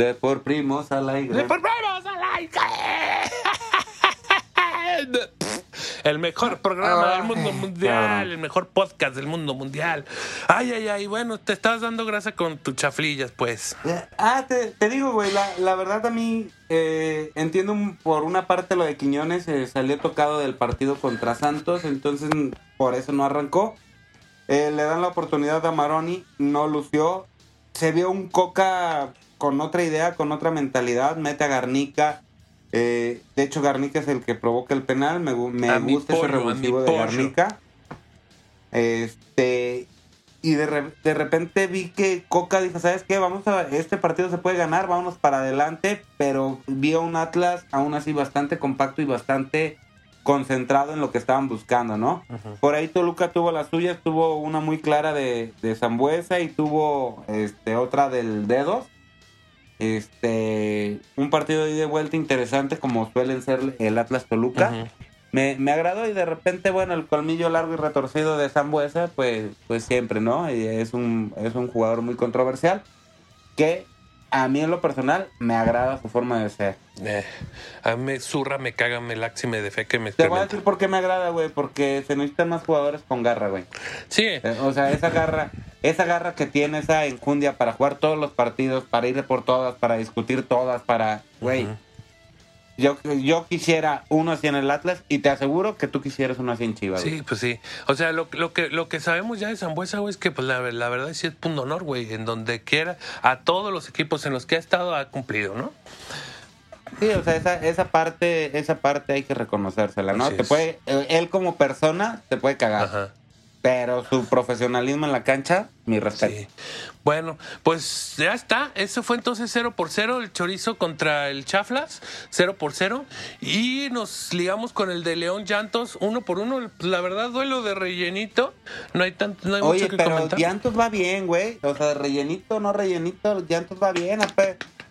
De por primos a la iglesia. ¡Volvemos al aire! El mejor programa del mundo mundial, el mejor podcast del mundo mundial. Ay, ay, ay, bueno, te estás dando grasa con tus chaflillas, pues. Eh, Ah, te, te digo, güey, la, la verdad a mí eh, entiendo por una parte lo de Quiñones, eh, salió tocado del partido contra Santos, entonces por eso no arrancó. Eh, le dan la oportunidad a Maroni, no lució. Se vio un Coca con otra idea, con otra mentalidad, mete a Garnica. eh, de hecho, Garnica es el que provoca el penal, me, me gusta ese pollo, mi revulsivo de pollo. Garnica. Este, y de, re- de repente vi que Coca dijo, ¿sabes qué? Vamos a, este partido se puede ganar, vámonos para adelante, pero vi a un Atlas aún así bastante compacto y bastante concentrado en lo que estaban buscando, ¿no? Por ahí Toluca tuvo las suyas, tuvo una muy clara de, de Zambuesa y tuvo este, otra del Dedos. Este, un partido de vuelta interesante como suelen ser el Atlas Toluca. Me, me agradó y de repente, bueno, el colmillo largo y retorcido de Zambuesa, pues, pues siempre, ¿no? Y es un, es un jugador muy controversial que a mí en lo personal me agrada su forma de ser. Eh, a mí me zurra, me caga, me laxa y me defeca me Te voy a decir por qué me agrada, güey, porque se necesitan más jugadores con garra, güey. Sí, Eh, O sea, esa garra, esa garra que tiene, esa enjundia para jugar todos los partidos, para ir por todas, para discutir todas, para, güey. Yo, yo quisiera uno así en el Atlas y te aseguro que tú quisieras uno así en Chivas. güey. Sí, pues sí. O sea, lo, lo que lo que sabemos ya de Zambuesa, güey, es que pues la, la verdad sí es punto honor, güey. En donde quiera, a todos los equipos en los que ha estado ha cumplido, ¿no? Sí, o sea, esa, esa parte, esa parte hay que reconocérsela, ¿no? Te puede, eh, él como persona te puede cagar, Ajá. Pero su profesionalismo en la cancha, mi respeto. Sí. Bueno, pues ya está. Eso fue entonces 0 por 0 el chorizo contra el Chaflas, 0 por 0. Y nos ligamos con el de León Llantos, 1 por 1. La verdad, duelo de rellenito. No hay tanto, no hay Oye, mucho que pero comentar. Llantos va bien, güey. O sea, rellenito, no rellenito, Llantos va bien.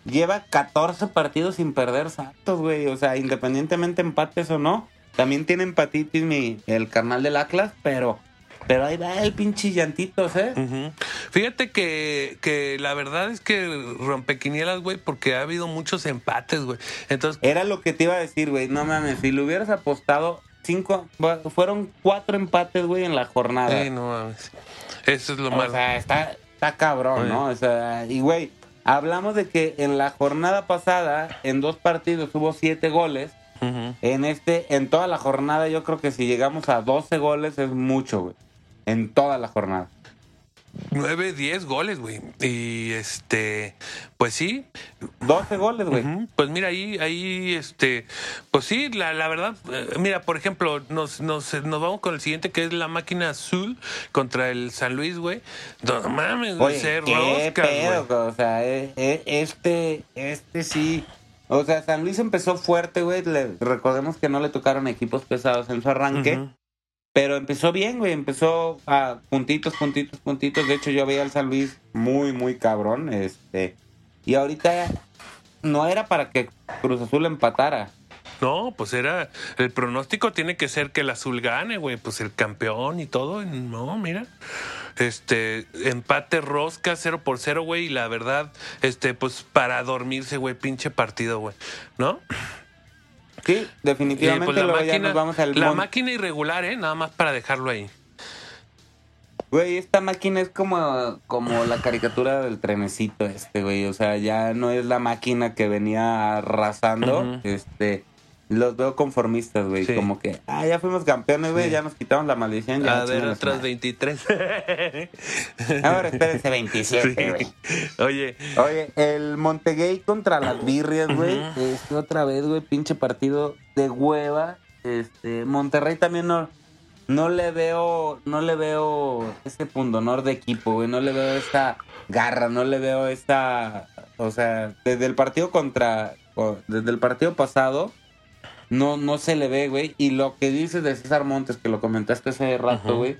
Lleva 14 partidos sin perder Santos, güey. O sea, independientemente empates o no. También tiene empatitis mi, el carnal del Atlas, pero, pero ahí va el pinche Llantitos, ¿eh? Fíjate que, que la verdad es que rompequinielas, güey, porque ha habido muchos empates, güey. Entonces, Era lo que te iba a decir, güey. No mames, si lo hubieras apostado, cinco, fueron cuatro empates, güey, en la jornada. eh, no mames. Eso es lo o malo. sea, está, está cabrón, Oye. ¿no? O sea, y güey, hablamos de que en la jornada pasada, en dos partidos hubo siete goles. En este, en toda la jornada, yo creo que si llegamos a 12 goles es mucho, güey. En toda la jornada. 9, 10 goles, güey. Y este, pues sí. 12 goles, güey. Pues mira, ahí, ahí, este, pues sí, la, la verdad, eh, mira, por ejemplo, nos, nos, nos vamos con el siguiente que es la máquina azul contra el San Luis, güey. No mames, güey, se roscas, pedo, güey. o sea, eh, eh, este, este sí. O sea, San Luis empezó fuerte, güey. Recordemos que no le tocaron equipos pesados en su arranque. Pero empezó bien, güey. Empezó a puntitos, puntitos, puntitos. De hecho, yo veía al San Luis muy, muy cabrón. Este. Y ahorita no era para que Cruz Azul empatara. No, pues era, el pronóstico tiene que ser que el azul gane, güey, pues el campeón y todo. No, mira. Este, empate rosca 0 por 0, güey, y la verdad, este, pues para dormirse, güey, pinche partido, güey, ¿no? Sí, definitivamente pues, la luego ya máquina, nos vamos al la máquina irregular, ¿eh? Nada más para dejarlo ahí. Güey, esta máquina es como, como la caricatura del trenecito este, güey. O sea, ya no es la máquina que venía arrasando. Este. Los veo conformistas, güey. Sí. Como que, ah, ya fuimos campeones, güey, ya nos quitamos la maldición. Ya A ver, otras madre. 23. Ahora espérense 27, Sí. güey. Oye, Oye, el Montegay contra las birrias, güey. Este, otra vez, güey, pinche partido de hueva. Este, Monterrey también no, no le veo, no le veo ese pundonor de equipo, güey. No le veo esa garra, no le veo esa, o sea, desde el partido contra, desde el partido pasado, no, no se le ve, güey. Y lo que dices de César Montes, que lo comentaste hace rato, güey,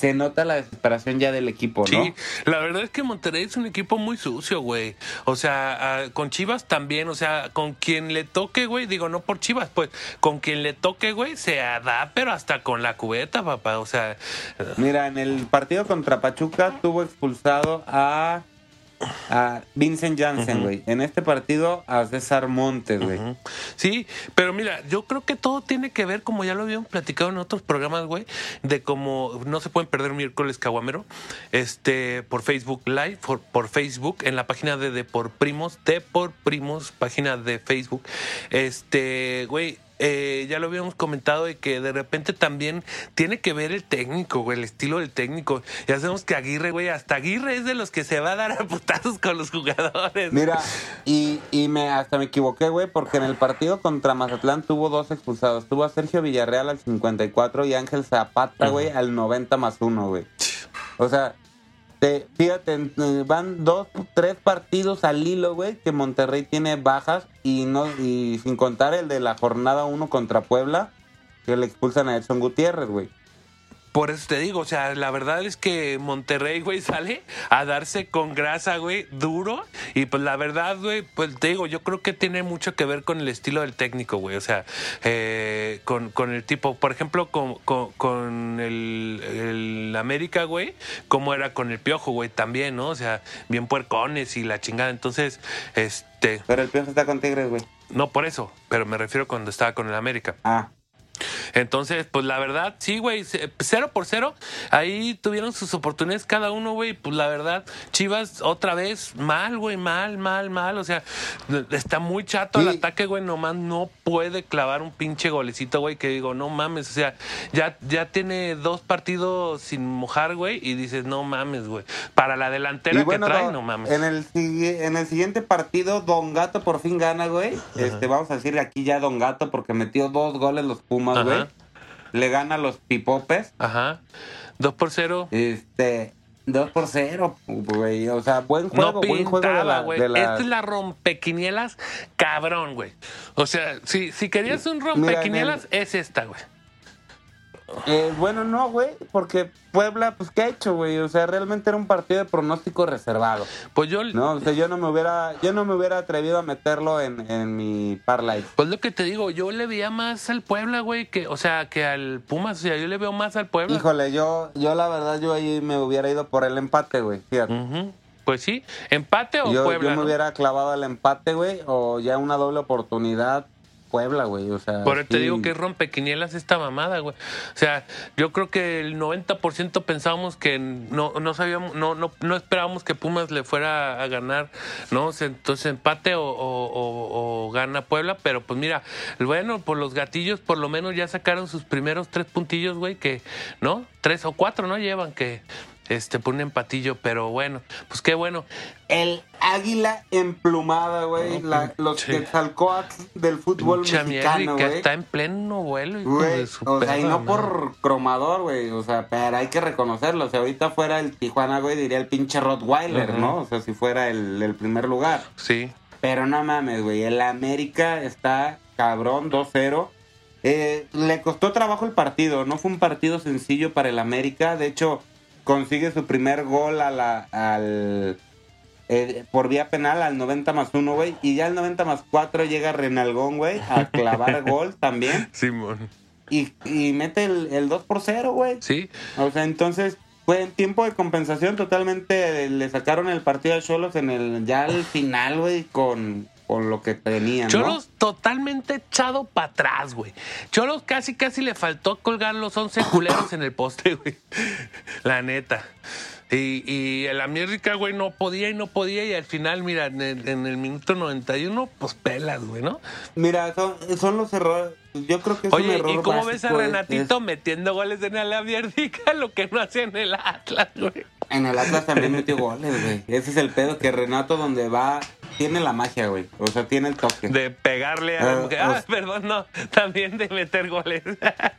se nota la desesperación ya del equipo, ¿no? Sí, la verdad es que Monterrey es un equipo muy sucio, güey. O sea, con Chivas también, o sea, con quien le toque, güey, digo, no por Chivas, pues, con quien le toque, güey, se da, pero hasta con la cubeta, papá. O sea, Mira, en el partido contra Pachuca tuvo expulsado a, a Vincent Janssen, güey. En este partido a César Montes, güey. Sí, pero mira, yo creo que todo tiene que ver, como ya lo habíamos platicado en otros programas, güey, de cómo no se pueden perder miércoles caguamero, este, por Facebook Live, por, por Facebook, en la página de De por Primos, De por Primos, página de Facebook, este, güey. Eh, ya lo habíamos comentado de que de repente también tiene que ver el técnico, güey, el estilo del técnico. Ya sabemos que Aguirre, güey, hasta Aguirre es de los que se va a dar a putazos con los jugadores. Mira, y, y me hasta me equivoqué, güey, porque en el partido contra Mazatlán tuvo dos expulsados. Tuvo a Sergio Villarreal al 54 y Ángel Zapata, güey, al 90 más uno, güey. O sea, te, fíjate, eh, van dos, tres partidos al hilo, güey, que Monterrey tiene bajas y no y sin contar el de la jornada 1 contra Puebla, que le expulsan a Edson Gutiérrez, güey. Por eso te digo, o sea, la verdad es que Monterrey, güey, sale a darse con grasa, güey, duro. Y pues la verdad, güey, pues te digo, yo creo que tiene mucho que ver con el estilo del técnico, güey. O sea, eh, con, con el tipo, por ejemplo, con, con, con el, el América, güey, como era con el Piojo, güey, también, ¿no? O sea, bien puercones y la chingada. Entonces, este, Pero el Piojo está con Tigres, güey. no por eso, pero me refiero cuando estaba con el América. Ah, Entonces, pues la verdad, sí, güey, cero por cero. Ahí tuvieron sus oportunidades cada uno, güey. Pues la verdad, Chivas otra vez mal, güey, mal, mal, mal. O sea, está muy chato el Sí. ataque, güey. Nomás no puede clavar un pinche golecito, güey. Que digo, no mames. O sea, ya, ya tiene dos partidos sin mojar, güey. Y dices, no mames, güey. Para la delantera bueno, que trae, Don- no mames. En el, en el siguiente partido, Don Gato por fin gana, güey. Este, vamos a decir aquí ya Don Gato porque metió dos goles los Pumas, Güey. Le gana a los Pipopes. Ajá. Dos por cero. Este, 2 por 0, güey. O sea, buen juego, no buen juego de pintaba, la, güey. de la- Esta es la rompequinielas cabrón, güey. O sea, si, si querías un rompequinielas, es esta, güey. Eh, bueno, no, güey, porque Puebla, pues, ¿qué ha hecho, güey? O sea, realmente era un partido de pronóstico reservado. Pues yo, No, o sea, yo no me hubiera, yo no me hubiera atrevido a meterlo en, en mi parlay. pues lo que te digo, yo le veía más al Puebla, güey, que, o sea, que al Pumas, o sea, yo le veo más al Puebla. Híjole, yo, yo la verdad, yo ahí me hubiera ido por el empate, güey. Fíjate. Pues sí, empate o yo, Puebla. yo me ¿no? hubiera clavado al empate, güey, o ya una doble oportunidad, Puebla, güey. O sea, Por eso te digo que es rompequinielas esta mamada, güey. O sea, yo creo que el 90% pensábamos que no, no sabíamos, no, no, no esperábamos que Pumas le fuera a ganar, ¿no? Entonces empate o, o- o- o gana Puebla, pero pues mira, bueno, por los gatillos por lo menos ya sacaron sus primeros tres puntillos, güey, que, ¿no? Tres o cuatro, ¿no? Llevan que, este, por un empatillo, pero bueno, pues qué bueno. El águila emplumada, güey. la- los Sí. Quetzalcóatl del fútbol Pinche mexicano, mierda, que güey. está en pleno vuelo, Güey, su o sea, y no por cromador, güey, o sea, pero hay que reconocerlo. O sea, ahorita fuera el Tijuana, güey, diría el pinche Rottweiler, Ujú. ¿no? O sea, si fuera el, el primer lugar. Sí. Pero no mames, güey, el América está cabrón, 2-0. Eh, le costó trabajo el partido, no fue un partido sencillo para el América. De hecho, consigue su primer gol a la, al, eh, por vía penal al 90 más 1, güey. Y ya al 90 más 4 llega Renalgón, güey, a clavar gol también. Simón. Y, y mete el, el 2 por 0, güey. Sí. O sea, entonces fue en tiempo de compensación totalmente. Le sacaron el partido a Cholos en el ya al final, güey, con, con lo que tenían, ¿no? Cholos totalmente echado para atrás, güey. Cholos casi, casi le faltó colgar los 11 culeros en el poste, güey. La neta. Y, y el América, güey, no podía y no podía. Y al final, mira, en el, en el minuto 91, pues pelas, güey, ¿no? Mira, son, son los errores. Yo creo que es un Oye, error ¿y cómo ves a es- Renatito metiendo goles en el América? Lo que no hace en el Atlas, güey. En el Atlas también metió goles, güey. Ese es el pedo que Renato donde va tiene la magia, güey. O sea, tiene el toque. De pegarle a la Ah, mujer. Ah, sea- perdón, no. También de meter goles.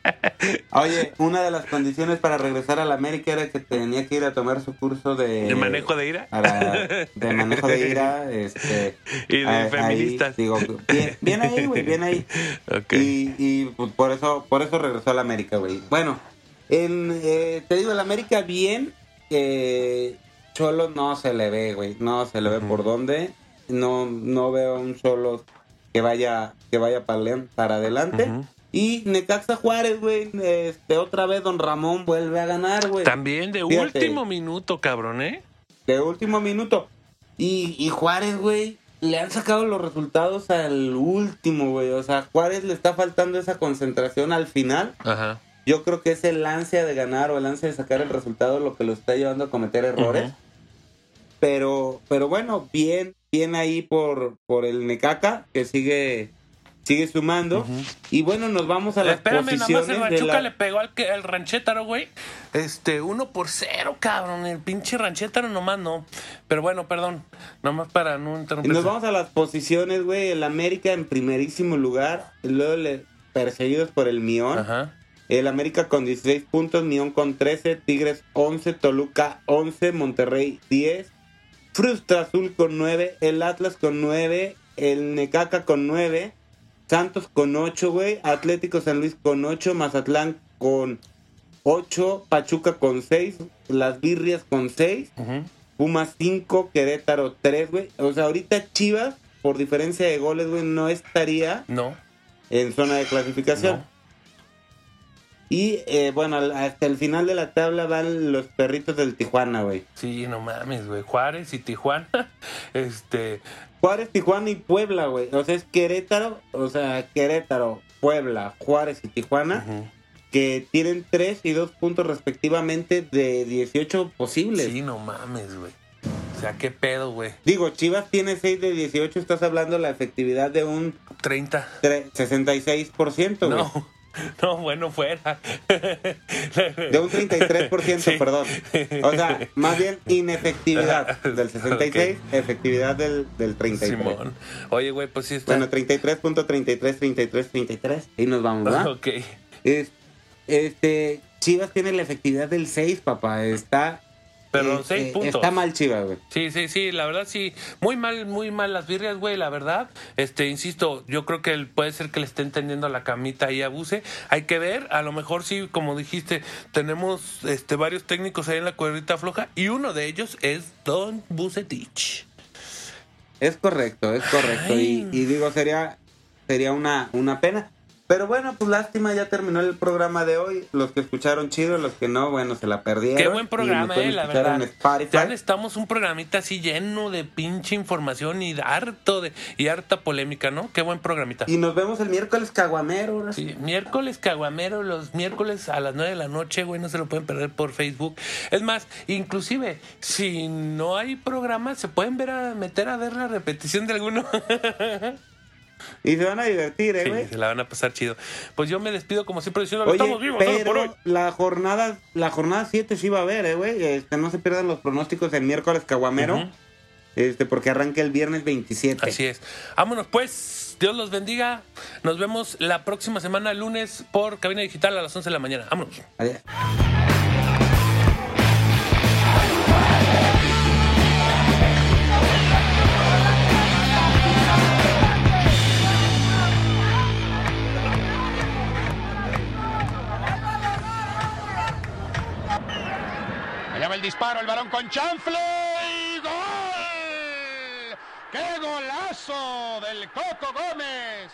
Oye, una de las condiciones para regresar a la América era que tenía que ir a tomar su curso de... ¿De manejo de ira? para- de manejo de ira, este... Y de ahí- feministas. digo, bien, bien ahí, güey, bien ahí. Ok. Y, y pues, por eso por eso regresó a la América, güey. Bueno, en, eh, te digo, el América bien, eh, Cholo no se le ve, güey. No se le ve por dónde. No, no veo un Cholo que vaya, que vaya para, para adelante. Y Necaxa Juárez, güey, este, otra vez Don Ramón vuelve a ganar, güey. También de Fíjate. último minuto, cabrón, ¿eh? De último minuto. Y, y Juárez, güey, le han sacado los resultados al último, güey. O sea, Juárez le está faltando esa concentración al final. Ajá. Yo creo que es el ansia de ganar o el ansia de sacar el resultado lo que lo está llevando a cometer errores. Pero, pero bueno, bien, bien ahí por, por el Necaca, que sigue, sigue sumando. Y bueno, nos vamos a las Espérame, nada más posiciones el Ranchuca la- le pegó al, que, al Ranchétaro, güey. Este, uno por cero, cabrón. El pinche Ranchétaro nomás no. Pero bueno, perdón. Nomás para no Y interrumpir. nos vamos a las posiciones, güey. El América en primerísimo lugar. Luego le, perseguidos por el Mión. Ajá. El América con 16 puntos, Mión con 13, Tigres 11, Toluca 11, Monterrey 10, Frustra Azul con 9, el Atlas con 9, el Necaca con 9, Santos con 8, güey, Atlético San Luis con 8, Mazatlán con 8, Pachuca con 6, Las Birrias con 6, Ujú. Pumas 5, Querétaro 3, güey. O sea, ahorita Chivas, por diferencia de goles, güey, no estaría No. en zona de clasificación. No. Y eh, bueno, hasta el final de la tabla van los perritos del Tijuana, güey. Sí, no mames, güey. Juárez y Tijuana. Este. Juárez, Tijuana y Puebla, güey. O sea, es Querétaro, o sea, Querétaro, Puebla, Juárez y Tijuana, que tienen 3 y 2 puntos respectivamente de 18 posibles. Sí, no mames, güey. O sea, qué pedo, güey. Digo, Chivas tiene 6 de 18, estás hablando de la efectividad de un 30. tre- 66%, güey. No. No, bueno, fuera. De un 33%, Sí. perdón. O sea, más bien inefectividad del 66, efectividad del, del 33. Simón. Oye, güey, pues sí está. Bueno, 33.33, 33, 33. Ahí nos vamos, ¿verdad? ok. Es- este, Chivas tiene la efectividad del 6, papá. Está. Pero eh, seis eh, puntos. Está mal Chivas, güey. Sí, sí, sí, la verdad sí. Muy mal, muy mal las birrias, güey, la verdad. Este, insisto, yo creo que puede ser que le estén tendiendo la camita ahí a Buse. Hay que ver, a lo mejor sí, como dijiste, tenemos este varios técnicos ahí en la cuerdita floja y uno de ellos es Don Bucetich. Es correcto, es correcto. Y, y digo, sería, sería una, una pena. Pero bueno, pues lástima, ya terminó el programa de hoy. Los que escucharon chido, los que no, bueno, se la perdieron. Qué buen programa, eh, la verdad. Ya necesitamos un programita así lleno de pinche información y harto de y harta polémica, ¿no? Qué buen programita. Y nos vemos el miércoles caguamero. Sí, miércoles caguamero, los miércoles a las 9 de la noche, güey, no se lo pueden perder por Facebook. Es más, inclusive, si no hay programa, se pueden ver a meter a ver la repetición de alguno. Y se van a divertir, ¿eh, Sí, güey? se la van a pasar chido. Pues yo me despido como siempre diciendo, Oye, estamos vivos, estamos por hoy. pero la jornada, la jornada 7 sí va a haber, eh, güey. Este, no se pierdan los pronósticos el miércoles caguamero. Este, porque arranca el viernes 27. Así es. Vámonos pues. Dios los bendiga. Nos vemos la próxima semana, lunes, por Cabina Digital a las 11 de la mañana. Vámonos. Adiós. Disparo, el varón con chanfle y gol. ¡Qué golazo del Coco Gómez!